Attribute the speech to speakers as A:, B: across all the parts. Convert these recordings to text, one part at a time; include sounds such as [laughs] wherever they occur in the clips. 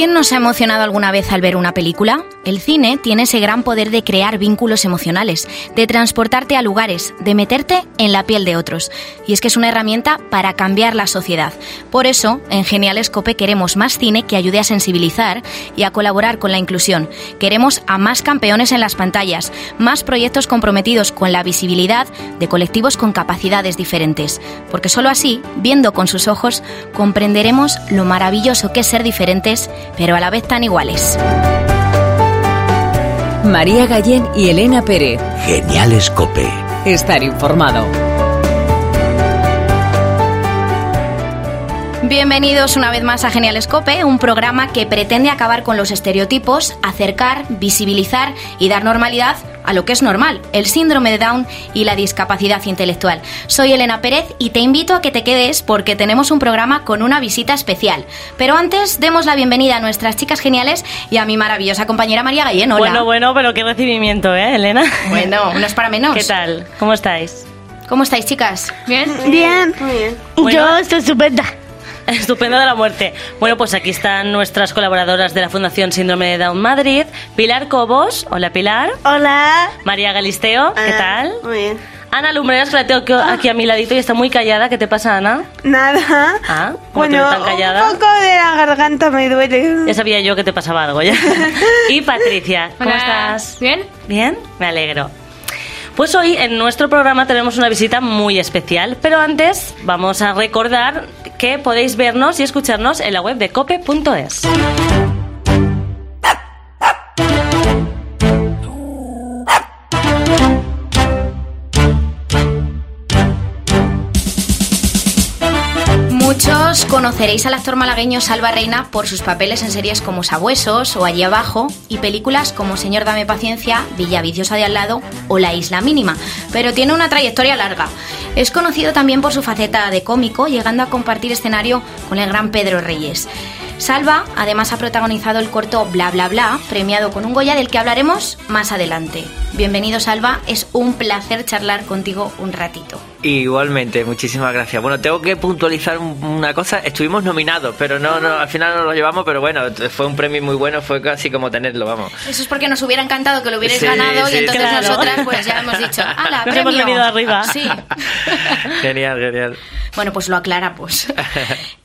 A: ¿Quién no se ha emocionado alguna vez al ver una película? El cine tiene ese gran poder de crear vínculos emocionales, de transportarte a lugares, de meterte en la piel de otros. Y es que es una herramienta para cambiar la sociedad. Por eso, en Genial Escope queremos más cine que ayude a sensibilizar y a colaborar con la inclusión. Queremos a más campeones en las pantallas, más proyectos comprometidos con la visibilidad de colectivos con capacidades diferentes. Porque solo así, viendo con sus ojos, comprenderemos lo maravilloso que es ser diferentes pero a la vez tan iguales.
B: María Gallén y Elena Pérez.
C: Genial Escope.
B: Estar informado.
A: Bienvenidos una vez más a Genial Escope, un programa que pretende acabar con los estereotipos, acercar, visibilizar y dar normalidad a lo que es normal, el síndrome de Down y la discapacidad intelectual. Soy Elena Pérez y te invito a que te quedes porque tenemos un programa con una visita especial. Pero antes demos la bienvenida a nuestras chicas geniales y a mi maravillosa compañera María Gallén. Hola.
D: Bueno, bueno, pero qué recibimiento, ¿eh, Elena?
A: Bueno, [laughs] no es para menos.
D: ¿Qué tal? ¿Cómo estáis?
A: ¿Cómo estáis, chicas?
D: ¿Bien?
E: Bien.
D: Muy bien.
E: Yo estoy estupenda. [laughs]
D: Estupendo de la muerte. Bueno, pues aquí están nuestras colaboradoras de la Fundación Síndrome de Down Madrid. Pilar Cobos. Hola, Pilar.
E: Hola.
D: María Galisteo. ¿Qué tal?
E: Muy bien.
D: Ana Lumbreras, que la tengo aquí a mi ladito y está muy callada. ¿Qué te pasa, Ana?
E: Nada.
D: Ah, ¿cómo te
E: bueno,
D: tan callada?
E: un poco de la garganta me duele.
D: Ya sabía yo que te pasaba algo ya. [laughs] y Patricia, ¿cómo
F: Hola.
D: estás?
F: ¿Bien?
D: ¿Bien? Me alegro. Pues hoy en nuestro programa tenemos una visita muy especial, pero antes vamos a recordar que podéis vernos y escucharnos en la web de cope.es.
A: Muchos conoceréis al actor malagueño Salva Reina por sus papeles en series como Sabuesos o Allí Abajo y películas como Señor Dame Paciencia, Villa Viciosa de al lado o La Isla Mínima, pero tiene una trayectoria larga. Es conocido también por su faceta de cómico, llegando a compartir escenario con el gran Pedro Reyes. Salva además ha protagonizado el corto Bla Bla Bla, premiado con un Goya del que hablaremos más adelante. Bienvenido Salva, es un placer charlar contigo un ratito.
G: Igualmente, muchísimas gracias. Bueno, tengo que puntualizar un- una cosa. Estuvimos nominados, pero no, no, al final no lo llevamos, pero bueno, fue un premio muy bueno, fue casi como tenerlo, vamos.
A: Eso es porque nos hubiera encantado que lo hubierais
G: Sí,
A: ganado
G: sí,
A: y entonces
D: claro.
A: nosotras pues ya hemos dicho, ¡hala,
D: Nos
A: premio!
D: hemos venido arriba.
A: Sí. [laughs]
G: Genial, genial.
A: bueno, pues lo aclaramos. [laughs]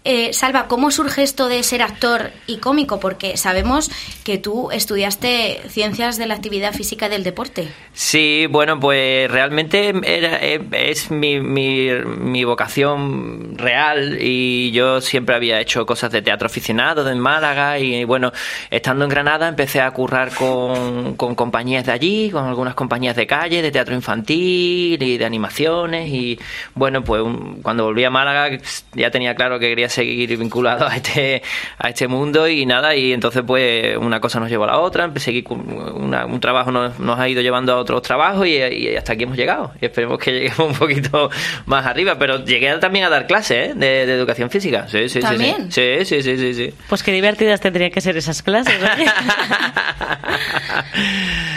A: Eh, Salva, ¿cómo surge esto de ser actor y cómico? Porque sabemos que tú estudiaste ciencias de la actividad física y del deporte.
G: Sí, bueno, pues realmente era, eh, es mi, mi, mi vocación real y yo siempre había hecho cosas de teatro aficionado en Málaga y bueno, estando en Granada empecé a currar con, con compañías de allí, con algunas compañías de calle, de teatro infantil y de animaciones y bueno, pues un- cuando volví a Málaga ya tenía claro que quería seguir vinculado a este, a este mundo y nada, y entonces pues una cosa nos llevó a la otra, seguí una- un trabajo nos, nos ha ido llevando a otros trabajos y, y hasta aquí hemos llegado. Y esperemos que lleguemos un poquito [laughs] más arriba, pero llegué también a dar clases ¿eh? de, de educación física. Sí, sí, sí, sí.
A: ¿También?
G: Sí, sí, sí, sí, sí.
D: Pues qué divertidas tendrían que ser esas clases. oye. [laughs]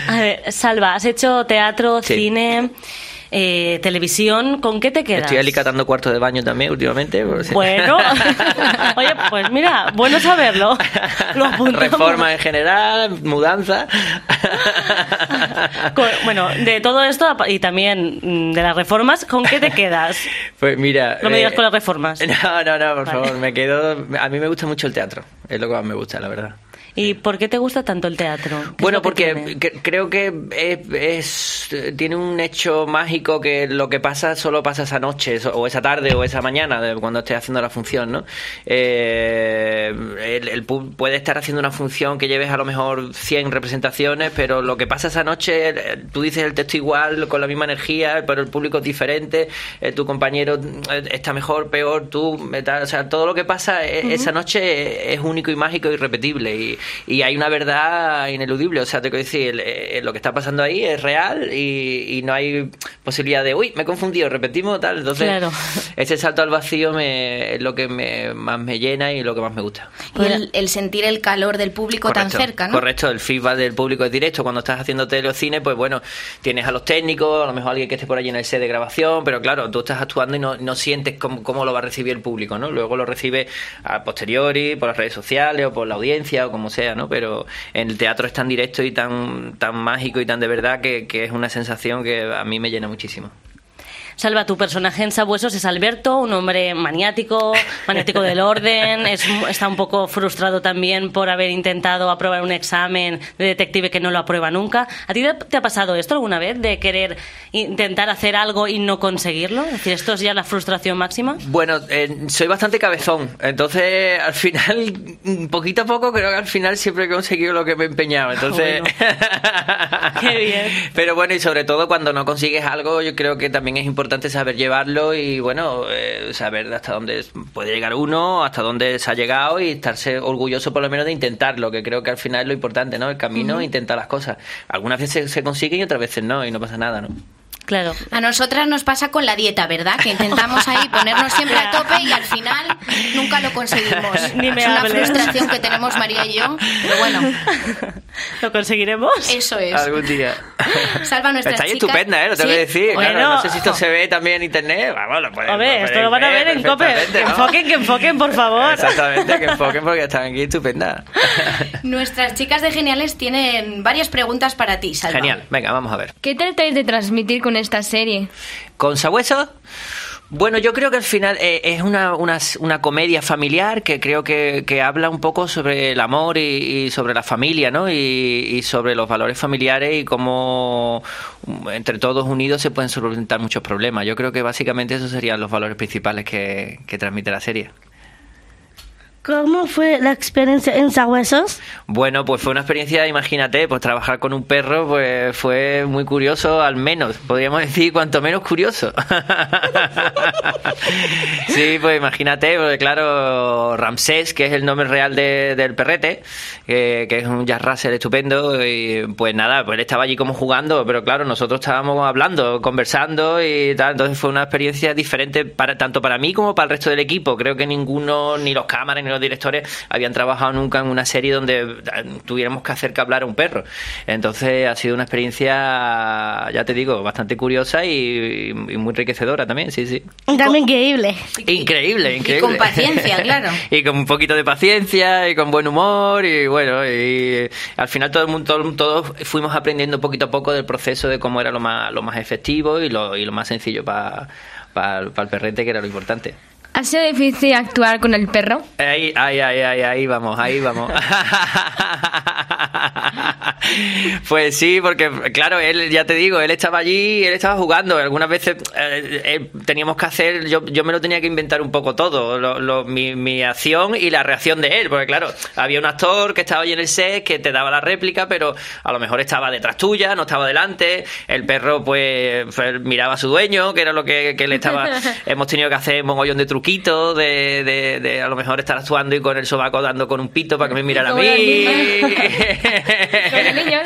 D: A ver, Salva, has hecho teatro,
G: Sí.
D: cine, eh, televisión. ¿Con qué te quedas?
G: Estoy alicatando cuartos de baño también últimamente. pues,
D: Bueno, [laughs] oye, pues mira, bueno saberlo.
G: Reforma en general, mudanza. [laughs]
D: Con- bueno, de todo esto y también mm, de las reformas, ¿con qué te quedas?
G: Pues mira.
D: No me digas
G: eh,
D: con las reformas. [laughs]
G: No, no, no, por
D: Vale.
G: favor, me quedo. A mí me gusta mucho el teatro, es lo que más me gusta, la verdad.
D: ¿Y por qué te gusta tanto el teatro? ¿Qué es
G: Bueno, porque
D: tiene?
G: creo que es, es- tiene un hecho mágico que lo que pasa solo pasa esa noche o esa tarde o esa mañana de cuando esté haciendo la función, ¿no? Eh, el, el pu- puede estar haciendo una función que lleves a lo mejor 100 representaciones, pero lo que pasa esa noche, tú dices el texto igual, con la misma energía, pero el público es diferente, eh, tu compañero eh, está mejor, peor, tú, eh, tal, o sea, todo lo que pasa eh, esa noche es único y mágico y irrepetible y, y hay una verdad ineludible. O sea, te quiero decir, el- eh, lo que está pasando ahí es real y, y no hay posibilidad de, uy, me he confundido, repetimos, tal. Entonces,
D: Claro.
G: ese salto al vacío me, es lo que me, más me llena y lo que más me gusta.
A: Y el, el sentir el calor del público tan cerca, ¿no?
G: Correcto, el feedback del público es directo. Cuando estás haciendo tele o cine, pues bueno, tienes a los técnicos, a lo mejor alguien que esté por allí en el set de grabación, pero claro, tú estás actuando y no, no sientes cómo, cómo lo va a recibir el público, ¿no? Luego lo recibe a posteriori, por las redes sociales o por la audiencia o como sea, ¿no? Pero en el teatro es tan directo y tan, tan mágico y tan de verdad que, que es una sensación que a mí me llena muchísimo.
D: Salva, tu personaje en Sabuesos es Alberto, un hombre maniático, [laughs] maniático del orden, es, está un poco frustrado también por haber intentado aprobar un examen de detective que no lo aprueba nunca. ¿A ti te, ha pasado esto alguna vez de querer intentar hacer algo y no conseguirlo? Es decir, ¿esto es ya la frustración máxima?
G: Bueno, eh, soy bastante cabezón, entonces al final, poquito a poco, creo que al final siempre he conseguido lo que me he empeñado. Entonces, [laughs]
D: Qué bien.
G: Pero bueno, y sobre todo cuando no consigues algo, yo creo que también es importante saber llevarlo y bueno, eh, saber hasta dónde puede llegar uno, hasta dónde se ha llegado y estarse orgulloso por lo menos de intentarlo, que creo que al final es lo importante, ¿no? El camino, intentar las cosas. Algunas veces se consiguen y otras veces no, y no pasa nada, ¿no?
D: Claro.
A: A nosotras nos pasa con la dieta, ¿verdad? Que intentamos ahí ponernos siempre a tope y al final nunca lo conseguimos.
D: Ni me
A: es una
D: hables.
A: frustración que tenemos María y yo, pero bueno, [laughs]
D: ¿Lo conseguiremos?
A: eso es.
G: Algún día. [laughs]
A: Salva a nuestras
G: Estáis
A: chicas.
G: estupenda, ¿eh? Lo tengo
A: Sí.
G: que decir.
D: Bueno.
G: Claro, no sé si esto se ve también en internet. Vamos, lo podéis-
D: A ver,
G: lo
D: esto lo van a ver en COPE.
G: perfectamente,
D: Que
G: ¿no?
D: enfoquen, que enfoquen, por favor.
G: Exactamente, que [laughs] enfoquen porque están aquí estupendas.
A: Nuestras chicas de Geniales tienen varias preguntas para ti, Salva.
G: Genial, venga, vamos a ver.
C: ¿Qué tratáis de transmitir con esta serie?
G: ¿Con Sabueso? Bueno, yo creo que al final eh, es una, una, una comedia familiar que creo que, que habla un poco sobre el amor y, y sobre la familia, ¿no? Y, y sobre los valores familiares y cómo um, entre todos unidos se pueden solventar muchos problemas. Yo creo que básicamente esos serían los valores principales que, que transmite la serie.
E: ¿Cómo fue la experiencia en Sabuesos?
G: Bueno, pues fue una experiencia, imagínate, pues trabajar con un perro pues fue muy curioso, al menos, podríamos decir, cuanto menos curioso. [laughs] sí, pues imagínate, porque claro, Ramsés, que es el nombre real de- del perrete, que, es un Jack Russell estupendo, y pues nada, pues él estaba allí como jugando, pero claro, nosotros estábamos hablando, conversando y tal, entonces fue una experiencia diferente para tanto para mí como para el resto del equipo. Creo que ninguno, ni los cámaras ni los directores, habían trabajado nunca en una serie donde eh, tuviéramos que hacer que hablar a un perro. Entonces ha sido una experiencia, ya te digo, bastante curiosa y, y muy enriquecedora también, sí, sí.
E: También increíble.
G: Increíble, increíble.
A: con paciencia, claro. [laughs]
G: y con un poquito de paciencia y con buen humor y bueno, y al final todo el mundo, todo- todos fuimos aprendiendo poquito a poco del proceso de cómo era lo más, lo más efectivo y lo, y lo más sencillo para el perrete, que era lo importante.
C: ¿Ha sido difícil actuar con el perro?
G: Ahí, ahí, ahí, ahí, ahí vamos, ahí vamos. [laughs] [laughs] Pues sí, porque claro, él, ya te digo, él estaba allí, él estaba jugando. Algunas veces eh, eh, teníamos que hacer, yo, yo me lo tenía que inventar un poco todo, lo- lo- mi, mi acción y la reacción de él, porque claro, había un actor que estaba allí en el set que te daba la réplica, pero a lo mejor estaba detrás tuya, no estaba delante. El perro, pues, pues, miraba a su dueño, que era lo que, que le estaba. [laughs] Hemos tenido que hacer mogollón de truquitos, de, de, de a lo mejor estar actuando y con el sobaco dando con un pito para que me mirara a mí. [laughs]
C: niños.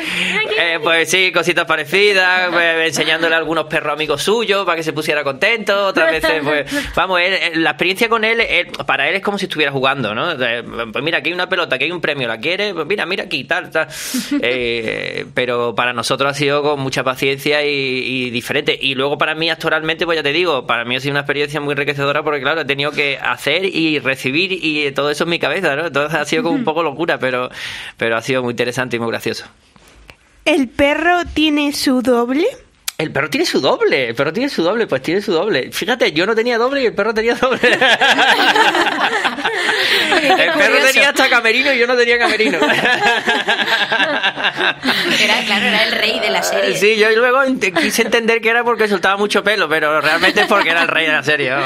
G: Eh, pues sí, cositas parecidas, pues, enseñándole a algunos perros amigos suyos para que se pusiera contento, otras veces, pues, [laughs] vamos, él- él- la experiencia con él, él- para él es como si estuviera jugando, ¿no? Eh, Pues mira, aquí hay una pelota, aquí hay un premio, ¿la quiere? Pues mira, mira aquí, tal, tal. [laughs] Eh, pero para nosotros ha sido con mucha paciencia y, y diferente. Y luego para mí, actualmente, pues ya te digo, para mí ha sido una experiencia muy enriquecedora porque, claro, he tenido que hacer y recibir y todo eso en mi cabeza, ¿no? Entonces ha sido como un poco locura, pero, pero ha sido muy interesante y muy gracioso.
E: ¿El perro tiene su doble?
G: El perro tiene su doble, el perro tiene su doble, pues tiene su doble. Fíjate, yo no tenía doble y el perro tenía doble. [laughs] el perro tenía hasta camerino y yo no tenía camerino.
A: Era, claro, era el rey de la serie.
G: Sí, yo luego ent- quise entender que era porque soltaba mucho pelo, pero realmente es porque era el rey de la serie. [laughs]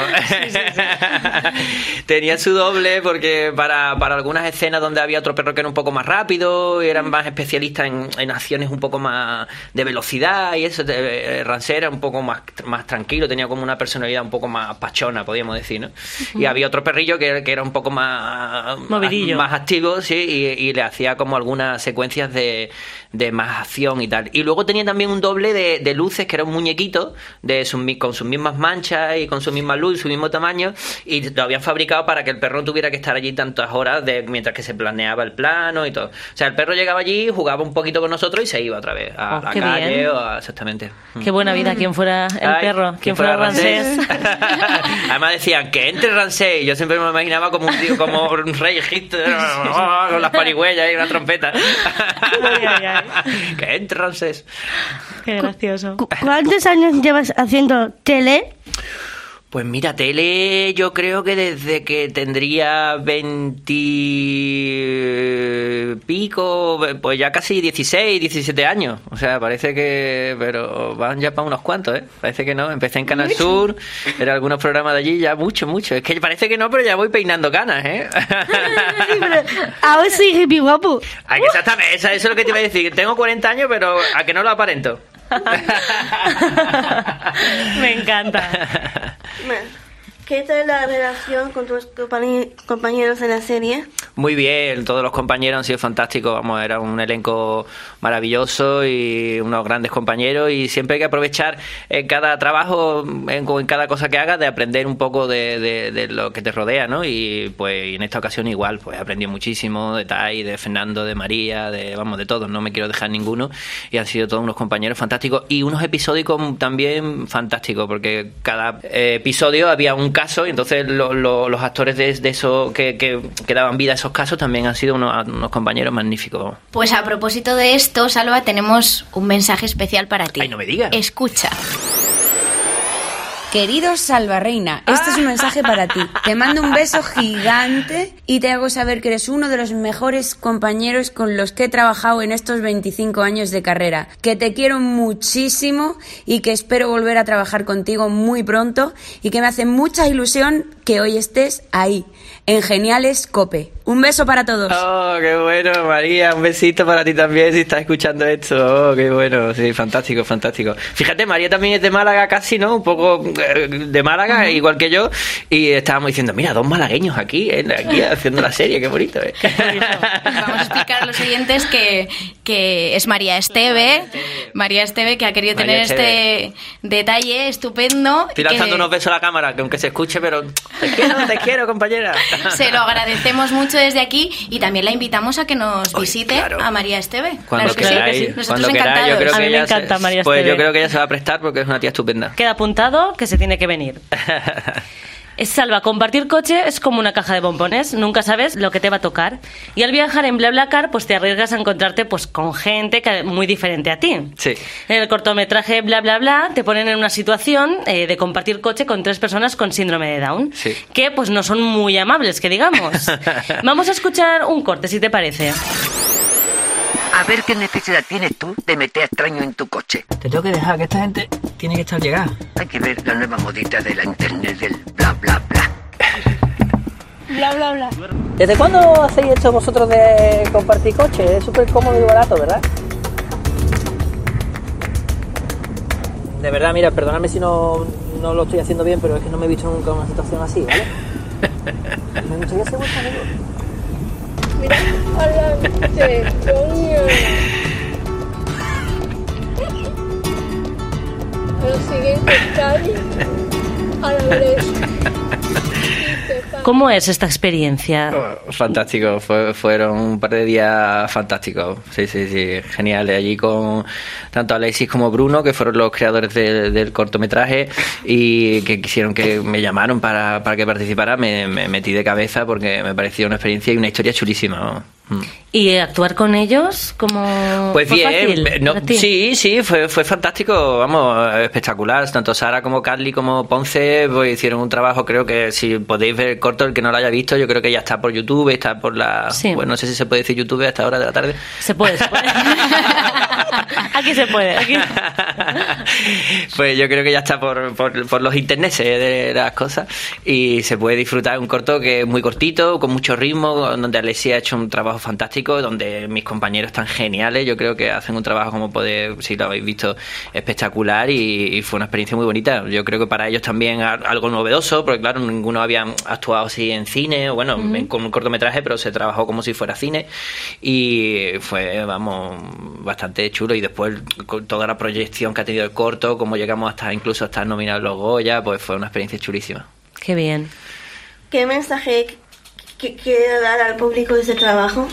G: Tenía su doble porque para, para algunas escenas donde había otro perro que era un poco más rápido y eran más especialistas en, en acciones un poco más de velocidad y eso, te- eh, Rancé era un poco más, más tranquilo, tenía como una personalidad un poco más pachona, podríamos decir, ¿no? Y había otro perrillo que, que era un poco más,
D: Movidillo.
G: más activo, sí, y, y le hacía como algunas secuencias de, de más acción y tal. Y luego tenía también un doble de, de luces, que era un muñequito de sus con sus mismas manchas y con su misma luz, su mismo tamaño, y lo habían fabricado para que el perro tuviera que estar allí tantas horas de, mientras que se planeaba el plano y todo. O sea, el perro llegaba allí, jugaba un poquito con nosotros y se iba otra vez a
D: Oh,
G: la calle
D: bien.
G: o a- exactamente.
D: Qué buena vida, quien fuera el
G: Ay,
D: perro, quien fuera Rancés. [laughs]
G: Además decían que entre Rancés. y Yo siempre me imaginaba como un tío, como un rey egipcio, [laughs] con las parigüeyas y una trompeta.
D: Ay, [laughs]
G: entre Rancés.
D: Qué gracioso.
E: ¿Cu- ¿Cuántos años llevas haciendo tele?
G: Pues mira, tele yo creo que desde que tendría 20 pico, pues ya casi 16, 17 años. O sea, parece que... Pero van ya para unos cuantos, ¿eh? Parece que no. Empecé en Canal Sur, era algunos programas de allí, ya mucho, mucho. Es que parece que no, pero ya voy peinando canas, ¿eh? [laughs]
E: Sí, ahora soy hippie guapo.
G: Que exactamente, eso, eso es lo que te iba a decir. Tengo 40 años, pero a que no lo aparento. [laughs]
D: Me encanta. [laughs]
E: ¿Qué tal la relación con tus compañe- compañeros en la serie?
G: Muy bien, todos los compañeros han sido fantásticos, vamos, era un elenco maravilloso y unos grandes compañeros y siempre hay que aprovechar en cada trabajo, en, en cada cosa que hagas, de aprender un poco de, de- de lo que te rodea, ¿no? Y pues en esta ocasión igual, pues aprendí muchísimo de Tai, de Fernando, de María, de, vamos, de todos, no me quiero dejar ninguno y han sido todos unos compañeros fantásticos y unos episódicos también fantásticos porque cada eh, episodio había un caso y entonces lo- lo- los actores de, de eso que, que- que daban vida a esos casos también han sido unos, unos compañeros magníficos.
A: Pues a propósito de esto, Salva, tenemos un mensaje especial para ti.
G: Ay, no me digas.
A: Escucha.
F: Querido Salva Reina, este es un mensaje para ti. Te mando un beso gigante y te hago saber que eres uno de los mejores compañeros con los que he trabajado en estos 25 años de carrera. Que te quiero muchísimo y que espero volver a trabajar contigo muy pronto y que me hace mucha ilusión que hoy estés ahí, en Geniales Cope. Un beso para todos.
G: Oh, qué bueno, María, un besito para ti también si estás escuchando esto. Oh, qué bueno, sí, fantástico, fantástico. Fíjate, María también es de Málaga casi, ¿no? Un poco eh, de Málaga, igual que yo, y estábamos diciendo, mira, dos malagueños aquí, eh, aquí haciendo la serie, qué bonito, ¿eh?
A: Vamos a explicar a los oyentes que, que es María Esteve. María Esteve que ha querido
G: María
A: tener
G: Esteve.
A: este detalle estupendo.
G: Estoy
A: que
G: lanzando unos besos a la cámara, que aunque se escuche, pero te quiero, te quiero, compañera.
A: Se lo agradecemos mucho desde aquí y también la invitamos a que nos visite
G: claro.
A: a María Esteve.
G: Cuando
A: Claro que sí,
G: queráis,
A: que sí. Nosotros
G: cuando queráis,
A: encantados.
G: yo creo
D: A mí me
G: se-
D: encanta María
G: Pues yo
D: Esteve.
G: creo que ella se va a prestar porque es una tía estupenda.
D: Queda apuntado que se tiene que venir. [laughs] Es Salva, compartir coche es como una caja de bombones, nunca sabes lo que te va a tocar. Y al viajar en BlaBlaCar, pues te arriesgas a encontrarte pues con gente que, muy diferente a ti.
G: Sí.
D: En el cortometraje Bla Bla Bla te ponen en una situación eh, de compartir coche con tres personas con síndrome de Down,
G: Sí.
D: que pues no son muy amables, que digamos. [laughs] Vamos a escuchar un corte, si te parece.
H: A ver qué necesidad tienes tú de meter extraño en tu coche.
I: Te tengo que dejar que esta gente tiene que estar llegada.
H: Hay que ver la nueva modita de la internet del bla bla bla.
E: Bla, bla, bla.
I: ¿Desde cuándo hacéis esto vosotros de compartir coche? Es súper cómodo y barato, ¿verdad? De verdad, mira, perdóname si no, no lo estoy haciendo bien, pero es que no me he visto nunca en una situación así, ¿vale? [laughs] Me gustaría ser vuestro amigo.
E: Adelante, coño. [laughs] Lo siguiente calle a la derecha.
D: ¿Cómo es esta experiencia?
G: Fantástico, fue- fueron un par de días fantásticos. Sí, sí, sí, geniales. Allí con tanto Alexis como Bruno, que fueron los creadores de- del cortometraje y que quisieron que me llamaron para, para que participara, me, me metí de cabeza porque me pareció una experiencia y una historia chulísima. Mm.
D: ¿Y actuar con ellos como
G: Pues
D: fue
G: bien,
D: fácil
G: eh, no, sí, sí, fue, fue fantástico, vamos, espectacular. Tanto Sara como Carly como Ponce pues, hicieron un trabajo, creo que si podéis ver el corto, el que no lo haya visto, yo creo que ya está por YouTube, está por la...
D: Sí.
G: Bueno, no sé si se puede decir YouTube a esta hora de la tarde.
D: Se puede, se puede. [laughs] aquí se puede. Aquí. [laughs]
G: pues yo creo que ya está por, por, por los internets de las cosas y se puede disfrutar un corto que es muy cortito, con mucho ritmo, donde Alessia ha hecho un trabajo trabajo fantástico, donde mis compañeros están geniales. Yo creo que hacen un trabajo, como podéis, si lo habéis visto, espectacular y, y fue una experiencia muy bonita. Yo creo que para ellos también algo novedoso, porque claro, ninguno había actuado así en cine, o bueno, en- con un cortometraje, pero se trabajó como si fuera cine y fue, vamos, bastante chulo. Y después con toda la proyección que ha tenido el corto, como llegamos hasta incluso hasta nominados los Goya, pues fue una experiencia chulísima.
D: Qué bien.
E: ¿Qué mensaje que quiere dar al público ese trabajo?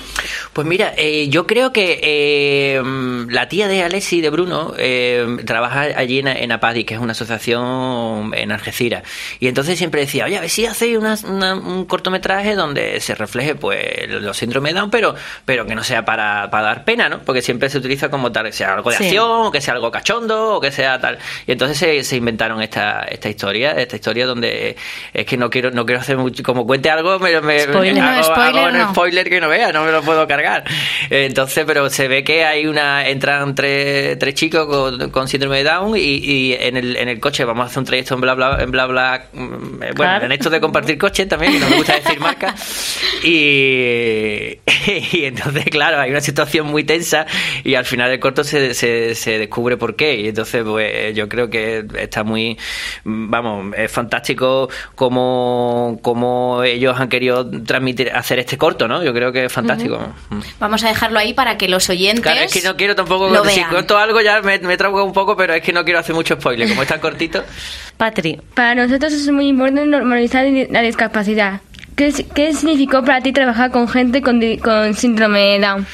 G: Pues mira, eh, yo creo que eh, la tía de Alessi, de Bruno, eh, trabaja allí en, en APADI, que es una asociación en Algeciras. Y entonces siempre decía, oye, a ver si hacéis una- una- un cortometraje donde se refleje pues los síndromes de Down, pero, pero que no sea para, para dar pena, ¿no? Porque siempre se utiliza como tal, que sea algo de
D: Sí.
G: acción, o que sea algo cachondo, o que sea tal. Y entonces se, se inventaron esta, esta historia, esta historia donde es que no quiero, no quiero hacer mucho, como cuente algo, me, me,
D: Spoiler.
G: hago-
A: No, spoiler
G: hago un
A: no.
G: spoiler que no vea, no me lo puedo cargar. Entonces, pero se ve que hay una, entran tres, tres chicos con, con síndrome de Down y, y en, el, en el coche vamos a hacer un trayecto en bla bla, en bla bla, mm, eh, bueno,
D: Claro.
G: en esto de compartir coches también, que no me gusta [laughs] decir marca. Y, [laughs] y entonces, claro, hay una situación muy tensa y al final del corto se, se, se descubre por qué. Y entonces, pues yo creo que está muy, vamos, es fantástico como, como ellos han querido transmitir, hacer este corto, ¿no? Yo creo que es fantástico. Mm.
A: Vamos a dejarlo ahí para que los oyentes.
G: Claro, es que no quiero tampoco,
A: lo
G: si
A: vean.
G: cuento algo ya me, me trauco un poco, pero es que no quiero hacer mucho spoiler, como es tan cortito. [laughs]
D: Patri,
C: Para nosotros es muy importante normalizar la discapacidad. ¿Qué, qué significó para ti trabajar con gente con, con síndrome de Down?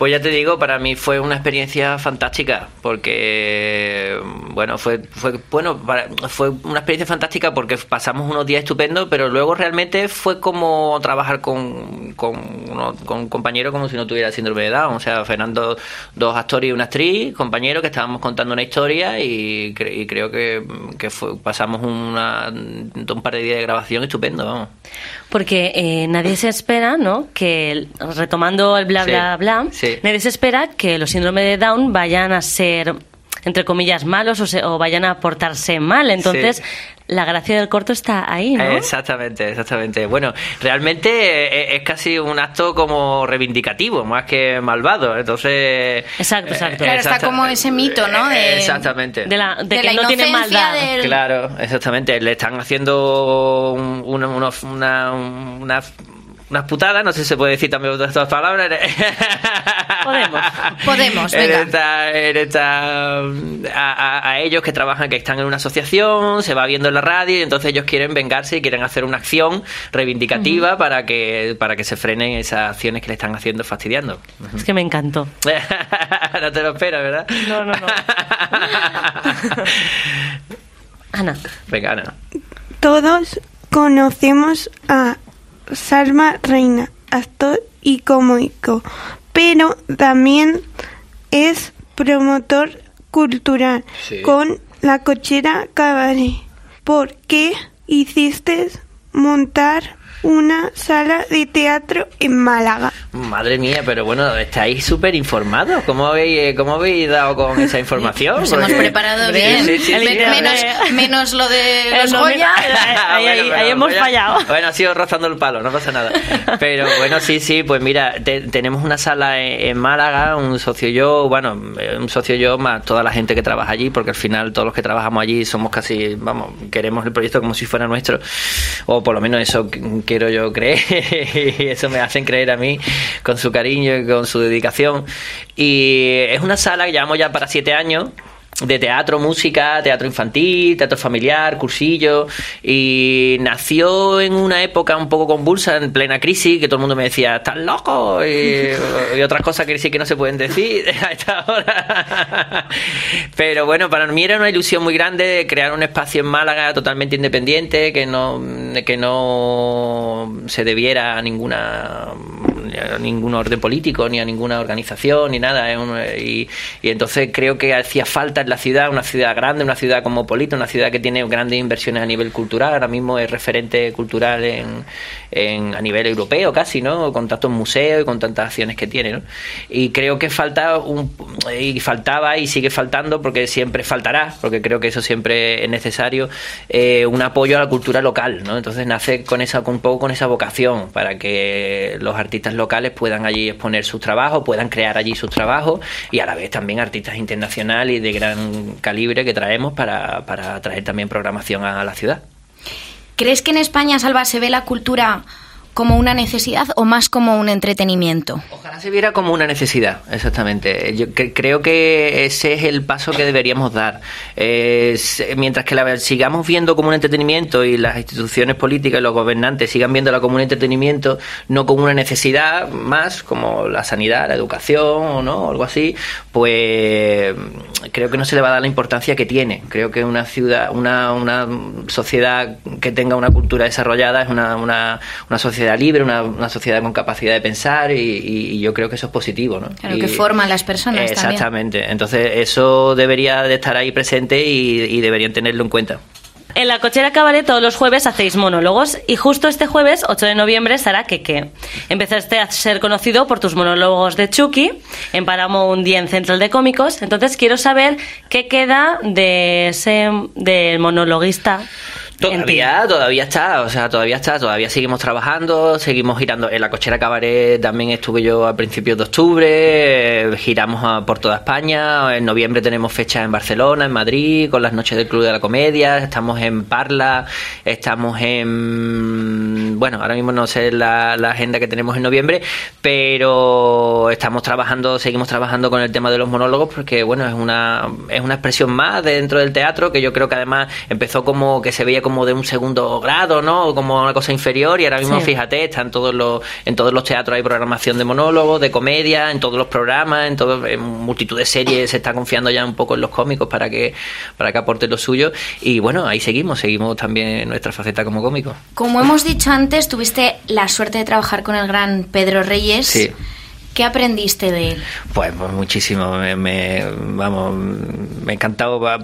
G: Pues ya te digo, para mí fue una experiencia fantástica, porque bueno, fue, fue bueno, para- fue una experiencia fantástica porque pasamos unos días estupendos, pero luego realmente fue como trabajar con, con, uno- con un compañero como si no tuviera síndrome de Down. O sea, Fernando, dos actores y una actriz, compañeros que estábamos contando una historia y, cre- y creo que, que fue, pasamos una, un par de días de grabación estupendo, vamos.
D: porque eh, nadie se espera, ¿no? Que, retomando el bla
G: Sí,
D: bla bla,
G: sí.
D: Nadie se espera que los síndromes de Down vayan a ser, entre comillas, malos o, se- o vayan a portarse mal. Entonces,
G: Sí.
D: la gracia del corto está ahí, ¿no?
G: Exactamente, exactamente. Bueno, realmente eh, es casi un acto como reivindicativo, más que malvado. Entonces.
D: Exacto, exacto.
A: Claro, está como ese mito, ¿no? De-
G: Exactamente.
D: De, la, de
A: de
D: que
A: la
D: no tiene
A: inocencia
D: maldad.
A: del-
G: Claro, exactamente. Le están haciendo un- una, unos- una, una- unas putadas, no sé si se puede decir también otras palabras. [laughs]
D: Podemos.
A: Podemos,
G: En
A: venga.
G: esta- en esta- a, a- a ellos que trabajan, que están en una asociación, se va viendo en la radio y entonces ellos quieren vengarse y quieren hacer una acción reivindicativa para que para que se frenen esas acciones que le están haciendo fastidiando.
D: Es que me encantó. [laughs]
G: no te lo esperas, ¿verdad?
D: No, no, no. [laughs] Ana.
G: Venga, Ana.
J: Todos conocemos a Salma Reina, actor y cómico, pero también es promotor cultural
G: Sí.
J: con la cochera Cabaret. ¿Por qué hiciste montar una sala de teatro en Málaga?
G: Madre mía, pero bueno, estáis súper informados. ¿Cómo habéis, eh, ¿Cómo habéis dado con esa información?
A: Nos hemos preparado bien.
G: sí, sí,
A: Men-
G: sí.
A: menos, menos lo de los Goya. [laughs]
D: ahí, ahí,
G: Bueno,
D: ahí
G: bueno,
D: hemos fallado.
G: Bueno, ha sido rozando el palo, no pasa nada. Pero bueno, sí, sí, pues mira, te- tenemos una sala en, en Málaga, un socio yo, bueno, eh, un socio yo más toda la gente que trabaja allí, porque al final todos los que trabajamos allí somos casi, vamos, queremos el proyecto como si fuera nuestro, o por lo menos eso quiero yo creer, [laughs] eso me hacen creer a mí con su cariño y con su dedicación. Y es una sala que llevamos ya para siete años de teatro, música, teatro infantil, teatro familiar, cursillo y nació en una época un poco convulsa, en plena crisis, que todo el mundo me decía, estás loco y, [laughs] y otras cosas que sí que no se pueden decir [laughs] a esta hora. Pero bueno, para mí era una ilusión muy grande crear un espacio en Málaga totalmente independiente, que no, que no se debiera a ninguna ningún orden político, ni a ninguna organización, ni nada. y, entonces creo que hacía falta en la ciudad, una ciudad grande, una ciudad cosmopolita, una ciudad que tiene grandes inversiones a nivel cultural. Ahora mismo es referente cultural en, en- a nivel europeo casi, ¿no? Con tantos museos y con tantas acciones que tiene, ¿no? Y creo que falta un, y faltaba y sigue faltando porque siempre faltará, porque creo que eso siempre es necesario, eh, un apoyo a la cultura local. Entonces nace con esa, un poco con esa vocación para que los artistas locales puedan allí exponer sus trabajos, puedan crear allí sus trabajos y a la vez también artistas internacionales de gran calibre que traemos para, para traer también programación a la ciudad.
A: ¿Crees que en España, Salva, se ve la cultura como una necesidad o más como un entretenimiento?
G: Ojalá se viera como una necesidad, exactamente. Yo cre- creo que ese es el paso que deberíamos dar. Mientras que la sigamos viendo como un entretenimiento y las instituciones políticas y los gobernantes sigan viéndola como un entretenimiento, no como una necesidad más, como la sanidad, la educación o no, algo así, pues creo que no se le va a dar la importancia que tiene. Creo que una ciudad, una, una sociedad que tenga una cultura desarrollada es una, una sociedad libre, una, una sociedad con capacidad de pensar y, yo creo que eso es positivo, ¿no?
A: Claro,
G: Y-
A: que forman las personas también.
G: Exactamente. Entonces eso debería de estar ahí presente y, y deberían tenerlo en cuenta.
D: En la cochera cabaret todos los jueves hacéis monólogos y justo este jueves, 8 de noviembre, estará Keke. Empezaste a ser conocido por tus monólogos de Chucky en Paramount y en Central de Cómicos. Entonces quiero saber qué queda de ese del monologuista.
G: Todavía, todavía está, o sea, todavía está, todavía seguimos trabajando, seguimos girando. En la cochera cabaret también estuve yo a principios de octubre, eh, giramos a- por toda España. En noviembre tenemos fechas en Barcelona, en Madrid, con las noches del Club de la Comedia. Estamos en Parla, estamos en. Bueno, ahora mismo no sé la, la agenda que tenemos en noviembre, pero estamos trabajando, seguimos trabajando con el tema de los monólogos porque, bueno, es una, es una expresión más dentro del teatro que yo creo que además empezó como que se veía como de un segundo grado, ¿no? Como una cosa inferior y ahora mismo,
D: Sí.
G: fíjate, está en todos los, en todos los teatros hay programación de monólogos, de comedia, en todos los programas, en, todo, en multitud de series se está confiando ya un poco en los cómicos para que, para que aporten lo suyo y bueno, ahí seguimos, seguimos también nuestra faceta como cómicos.
A: Como hemos dicho antes, tuviste la suerte de trabajar con el gran Pedro Reyes.
G: Sí.
A: ¿Qué aprendiste de él?
G: Pues, pues muchísimo, me, me- vamos, me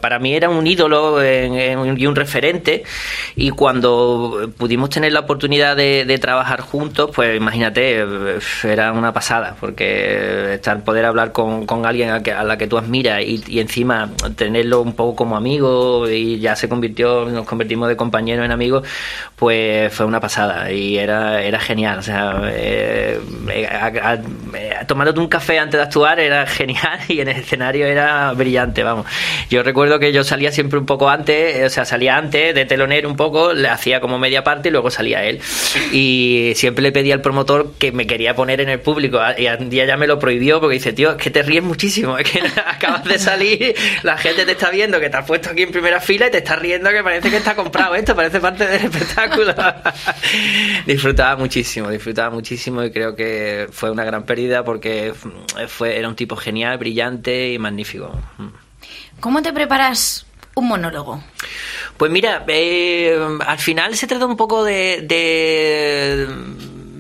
G: Para mí era un ídolo en- en- y un referente. Y cuando pudimos tener la oportunidad de, de trabajar juntos, pues imagínate, era una pasada, porque estar poder hablar con, alguien a, que- a la que tú admiras y, y encima tenerlo un poco como amigo y ya se convirtió, nos convertimos de compañeros en amigos, pues fue una pasada y era, era genial. O sea, eh, eh, eh, tomándote un café antes de actuar era genial [laughs] y en el escenario era brillante, vamos. Yo recuerdo que yo salía siempre un poco antes, o sea, salía antes de telonero un poco, le hacía como media parte y luego salía él. Y siempre le pedía al promotor que me quería poner en el público y un día ya me lo prohibió porque dice, tío, es que te ríes muchísimo, es que [laughs] acabas de salir, la gente te está viendo que te has puesto aquí en primera fila y te estás riendo que parece que está comprado esto, parece parte del espectáculo. [laughs] disfrutaba muchísimo, disfrutaba muchísimo y creo que fue una gran pérdida porque fue, era un tipo genial, brillante y magnífico.
A: ¿Cómo te preparas un monólogo?
G: Pues mira, eh, al final se trata un poco de, de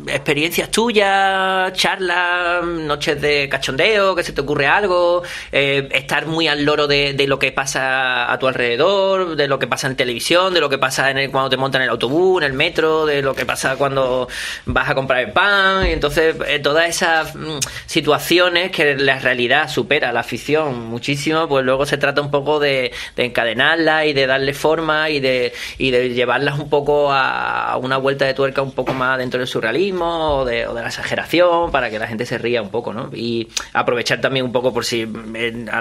G: experiencias tuyas, charlas, noches de cachondeo, que se te ocurre algo, eh, estar muy al loro de, de lo que pasa a tu alrededor, de lo que pasa en televisión, de lo que pasa en el- cuando te montan en el autobús, en el metro, de lo que pasa cuando vas a comprar el pan, y entonces eh, todas esas mm, situaciones que la realidad supera la ficción muchísimo, pues luego se trata un poco de, de encadenarlas y de darle forma y de, y de llevarlas un poco a, a una vuelta de tuerca un poco más dentro del surrealismo o de, o de la exageración para que la gente se ría un poco, ¿no? Y aprovechar también un poco por si,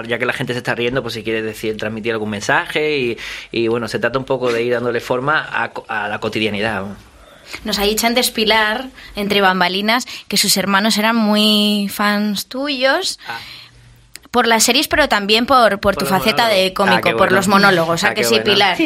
G: ya que la gente se está riendo, pues si quieres decir, transmitir algún mensaje y, y bueno, se trata un poco de ir dándole forma a, a la cotidianidad. ¿no?
A: Nos ha dicho antes Pilar, entre bambalinas, que sus hermanos eran muy fans tuyos. Por las series, pero también por, por, tu
G: los
A: faceta
G: monólogos.
A: de cómico,
G: Ah,
A: por
G: bueno.
A: los monólogos. ¿A
G: Ah,
A: que sí,
G: bueno.
A: Pilar?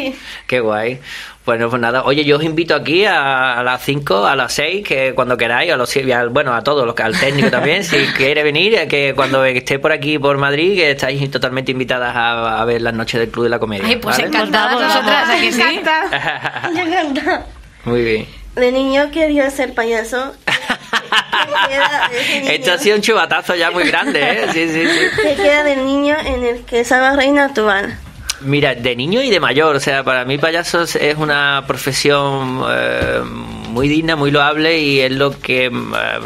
G: Qué guay. Bueno, pues nada. Oye, yo os invito aquí a, a las 5, a las 6, que cuando queráis, a los siete- al- bueno, a todos, los, al técnico también, si [laughs] quiere venir, eh, que cuando esté por aquí, por Madrid, que estáis totalmente invitadas a, a ver las noches del Club de la Comedia.
A: Ay, pues
G: ¿vale?
A: encantadas
D: Pues vamos,
A: nosotras, ¿a que sí? [laughs]
E: Me encanta.
G: Muy bien.
E: De niño quería ser payaso. [laughs]
G: Esto ha sido un chubatazo ya muy grande, ¿eh? Sí, sí, sí.
E: ¿Qué queda del niño en el que Salva Reina actual?
G: Mira, de niño y de mayor, o sea, para mí payasos es una profesión eh, muy digna, muy loable y es lo que mm, eh,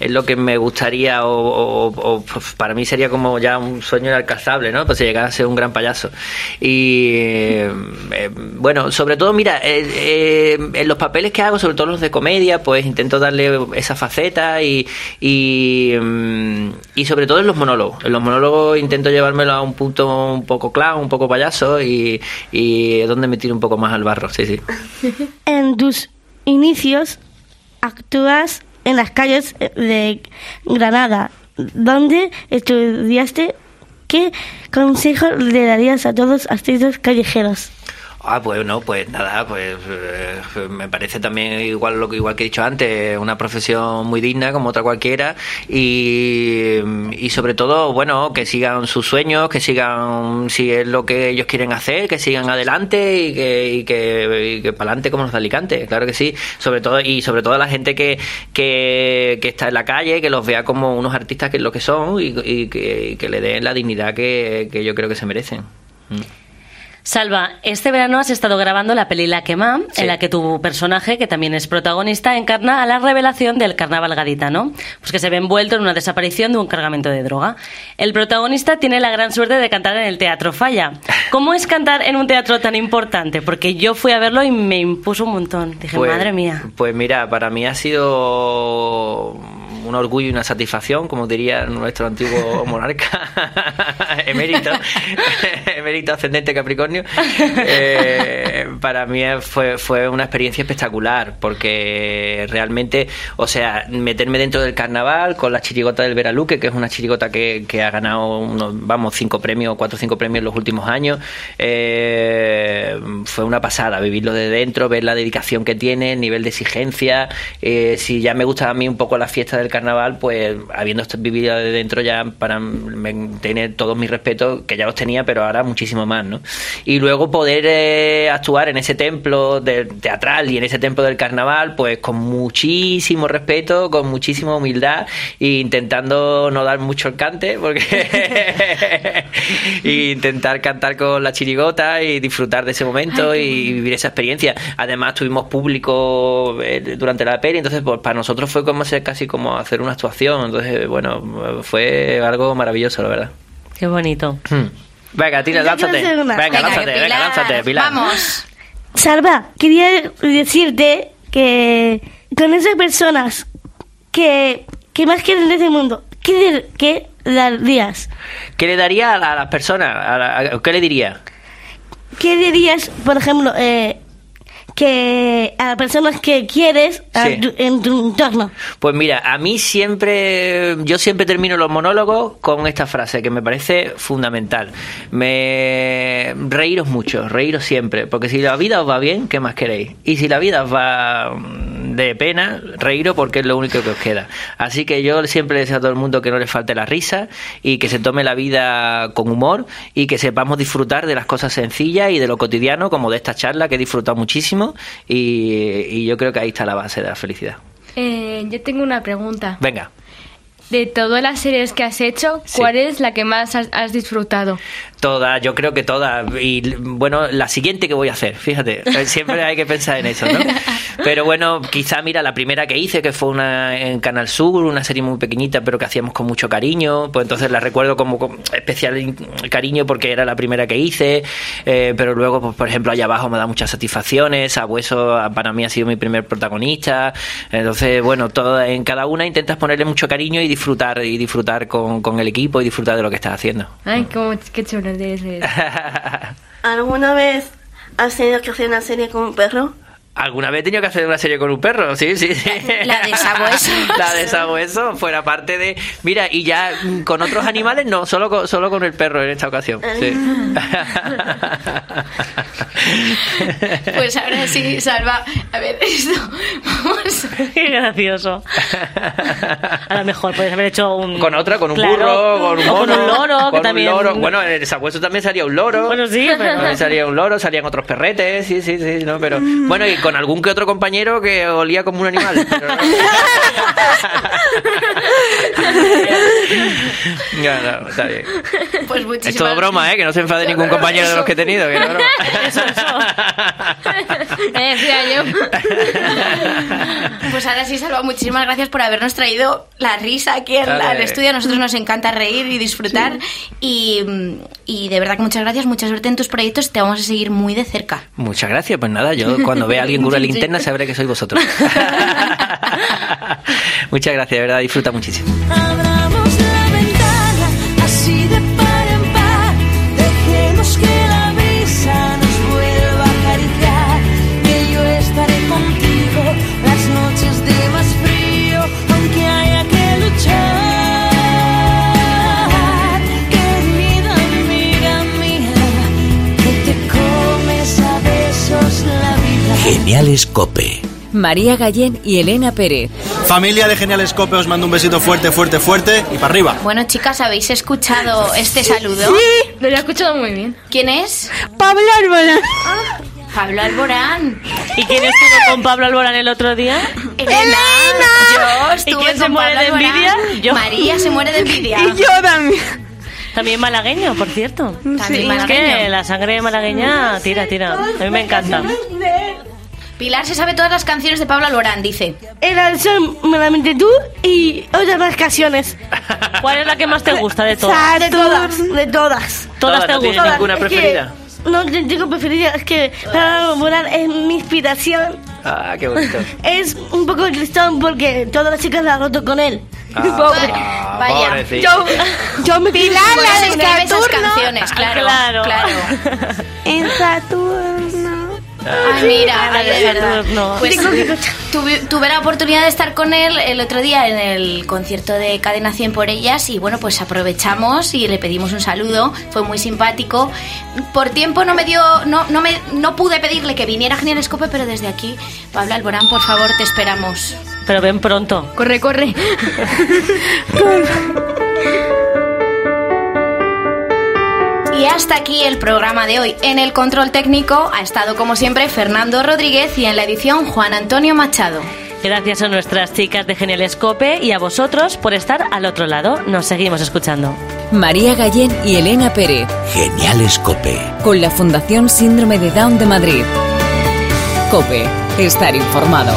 G: es lo que me gustaría o, o- pues, para mí sería como ya un sueño inalcanzable, ¿no? Pues si a ser un gran payaso. Y eh, eh, bueno, sobre todo, mira, eh, en los papeles que hago, sobre todo los de comedia, pues intento darle esa faceta y, y, mm, y sobre todo en los monólogos. En los monólogos intento llevármelo a un punto un poco clown, un poco payaso y, y donde me tiro un poco más al barro, sí, sí.
K: En tus inicios actúas en las calles de Granada, donde estudiaste. ¿Qué consejo le darías a todos los artistas callejeros?
G: Ah, pues no, pues nada, pues eh, me parece también igual lo que igual que he dicho antes, una profesión muy digna como otra cualquiera y, y sobre todo, bueno, que sigan sus sueños, que sigan si es lo que ellos quieren hacer, que sigan adelante y que, que, que para adelante como los de Alicante, claro que sí, sobre todo y sobre todo la gente que, que, que está en la calle, que los vea como unos artistas que es lo que son y, que, que le den la dignidad que, que yo creo que se merecen. Mm.
D: Salva, este verano has estado grabando la peli La Quema,
G: Sí.
D: en la que tu personaje, que también es protagonista, encarna a la revelación del carnaval gaditano, pues que se ve envuelto en una desaparición de un cargamento de droga. El protagonista tiene la gran suerte de cantar en el Teatro Falla. ¿Cómo es cantar en un teatro tan importante? Porque yo fui a verlo y me impuso un montón. Dije,
G: Pues-
D: madre mía.
G: Pues mira, para mí ha sido un orgullo y una satisfacción, como diría nuestro antiguo [laughs] monarca, [laughs] emérito, [laughs] emérito ascendente Capricornio. Eh, para mí fue, fue una experiencia espectacular, porque realmente, o sea, meterme dentro del carnaval con la chirigota del Veraluque, que es una chirigota que, que ha ganado unos, vamos, cinco premios, cuatro o cinco premios en los últimos años, eh, fue una pasada vivirlo de dentro, ver la dedicación que tiene, el nivel de exigencia. eh, si ya me gusta a mí un poco la fiesta del carnaval, pues habiendo vivido de dentro ya para me, tener todos mis respetos, que ya los tenía, pero ahora muchísimo más, ¿no? Y luego poder eh, actuar en ese templo del teatral y en ese templo del carnaval, pues con muchísimo respeto, con muchísima humildad e intentando no dar mucho el cante, porque y [laughs] [laughs] intentar cantar con la chirigota y disfrutar de ese momento y vivir esa experiencia. Además tuvimos público eh, durante la peli, entonces pues, para nosotros fue como ser casi como hacer una actuación, entonces bueno, fue algo maravilloso, la verdad.
D: Qué bonito.
G: Hmm. Venga, tira, lánzate. Venga,
K: Venga,
G: lánzate, venga, lánzate, Pilar.
A: Vamos. [laughs]
K: Salva, quería decirte que con esas personas que, que más quieren de este mundo, ¿qué, qué darías?
G: ¿Qué le daría a, la- a las personas? A la- a- ¿Qué le diría?
K: ¿Qué dirías, por ejemplo, eh, que a personas que quieres a
G: Sí.
K: tu- en tu entorno?
G: Pues mira, a mí siempre, yo siempre termino los monólogos con esta frase que me parece fundamental. Me reíros mucho, reíros siempre, porque si la vida os va bien, ¿qué más queréis? Y si la vida os va mm, de pena, reíros porque es lo único que os queda. Así que yo siempre deseo a todo el mundo que no le falte la risa y que se tome la vida con humor y que sepamos disfrutar de las cosas sencillas y de lo cotidiano, como de esta charla que he disfrutado muchísimo y, y yo creo que ahí está la base de la felicidad.
C: Eh, yo tengo una pregunta.
G: Venga.
C: De todas las series que has hecho,
G: Sí.
C: ¿cuál es la que más has, has disfrutado?
G: Todas, yo creo que todas. Y bueno, la siguiente que voy a hacer, fíjate, eh, siempre hay que pensar en eso, ¿no? [laughs] Pero bueno, quizá mira la primera que hice, que fue una en Canal Sur, una serie muy pequeñita, pero que hacíamos con mucho cariño, pues entonces la recuerdo como con especial cariño porque era la primera que hice, eh, pero luego, pues, por ejemplo, allá abajo me da muchas satisfacciones, Sabueso para mí ha sido mi primer protagonista, entonces, bueno, todo, en cada una intentas ponerle mucho cariño y disfrutar, y disfrutar con, con el equipo y disfrutar de lo que estás haciendo.
C: Ay, cómo, qué chulo de ser. [laughs]
E: ¿Alguna vez has tenido que hacer una serie con un perro?
G: ¿Alguna vez he tenido que hacer una serie con un perro? Sí, sí, sí.
A: La de Sabueso. [laughs]
G: La de Sabueso, fuera parte de... Mira, y ya con otros animales no, solo con, solo con el perro en esta ocasión. Sí. [laughs]
A: Pues ahora sí, Salva. A ver, esto. Vamos.
D: Qué gracioso. A lo mejor puedes haber hecho un.
G: Con otra, con un
D: Claro.
G: burro, con un
D: O
G: mono.
D: con un loro, que
G: con un
D: también.
G: loro. Bueno, en el sabueso también salía un loro.
D: Bueno, sí, pero-
G: También salía un loro, salían otros perretes, sí, sí, sí, no, pero... Bueno, y con algún que otro compañero que olía como un animal. [laughs] pero no. [laughs] No, está bien.
A: Pues
G: Es
A: muchísimas
G: todo broma, ¿eh? Que no se enfade ningún compañero de los que he tenido. Que no es broma.
D: Eso, eso.
A: Me decía yo. Pues ahora sí, Salva, muchísimas gracias por habernos traído la risa aquí al, estudio. A nosotros nos encanta reír y disfrutar. Y, y de verdad que muchas gracias, mucha suerte en tus proyectos. Te vamos a seguir muy de cerca.
G: Muchas gracias. Pues nada, yo [laughs] cuando vea a alguien con una linterna sabré que sois vosotros. [laughs] [laughs] Muchas gracias, de verdad, disfruta muchísimo.
B: Geniales Cope. María Gallén y Elena Pérez.
L: Familia de Genial Escope, os mando un besito fuerte, fuerte, fuerte y para arriba.
A: Bueno, chicas, ¿habéis escuchado este saludo?
C: Sí, lo he escuchado muy bien.
A: ¿Quién es?
J: Pablo Alborán.
A: Pablo Alborán.
D: ¿Y quién estuvo con Pablo Alborán el otro día?
A: Elena. Yo
D: ¿Y
A: estuve
D: quién se muere
A: Pablo
D: de envidia? Yo.
A: María se muere de envidia.
J: Y yo también.
D: También malagueño, por cierto.
A: También
D: Es que la sangre malagueña tira, tira. A mí me encanta.
A: Pilar se sabe todas las canciones de Pablo Alborán, dice.
K: Era solamente tú y otras canciones.
D: ¿Cuál es la que más te gusta de todas?
K: De todas, de todas.
D: Todas te
G: ¿No tienes
D: gustan.
G: ninguna
K: Es que
G: preferida?
K: No tengo preferida, es que para Alborán es mi inspiración.
G: Ah, qué bonito.
K: Es un poco tristón porque todas las chicas la han roto con él. [laughs] Pobre.
G: Ah,
A: Vaya.
G: pobrecito.
K: Yo, yo me
A: Pilar la de
K: escribe
A: esas canciones, claro.
D: Claro.
A: claro.
J: En Saturno.
A: Ay, mira, ay, de verdad.
D: Saturno.
A: Pues [laughs] tuve, tuve la oportunidad de estar con él el otro día en el concierto de Cadena 100 por ellas y bueno, pues aprovechamos y le pedimos un saludo, fue muy simpático. Por tiempo no me dio, no, no me, no pude pedirle que viniera a Genial Escope, pero desde aquí, Pablo Alborán, por favor, te esperamos.
D: Pero ven pronto.
C: Corre, corre. [laughs]
A: Y hasta aquí el programa de hoy. En el control técnico ha estado como siempre Fernando Rodríguez y en la edición Juan Antonio Machado.
D: Gracias a nuestras chicas de Genial Escope y a vosotros por estar al otro lado. Nos seguimos escuchando.
B: María Gallén y Elena Pérez.
M: Geniales Cope.
B: Con la Fundación Síndrome de Down de Madrid. Cope. Estar informado.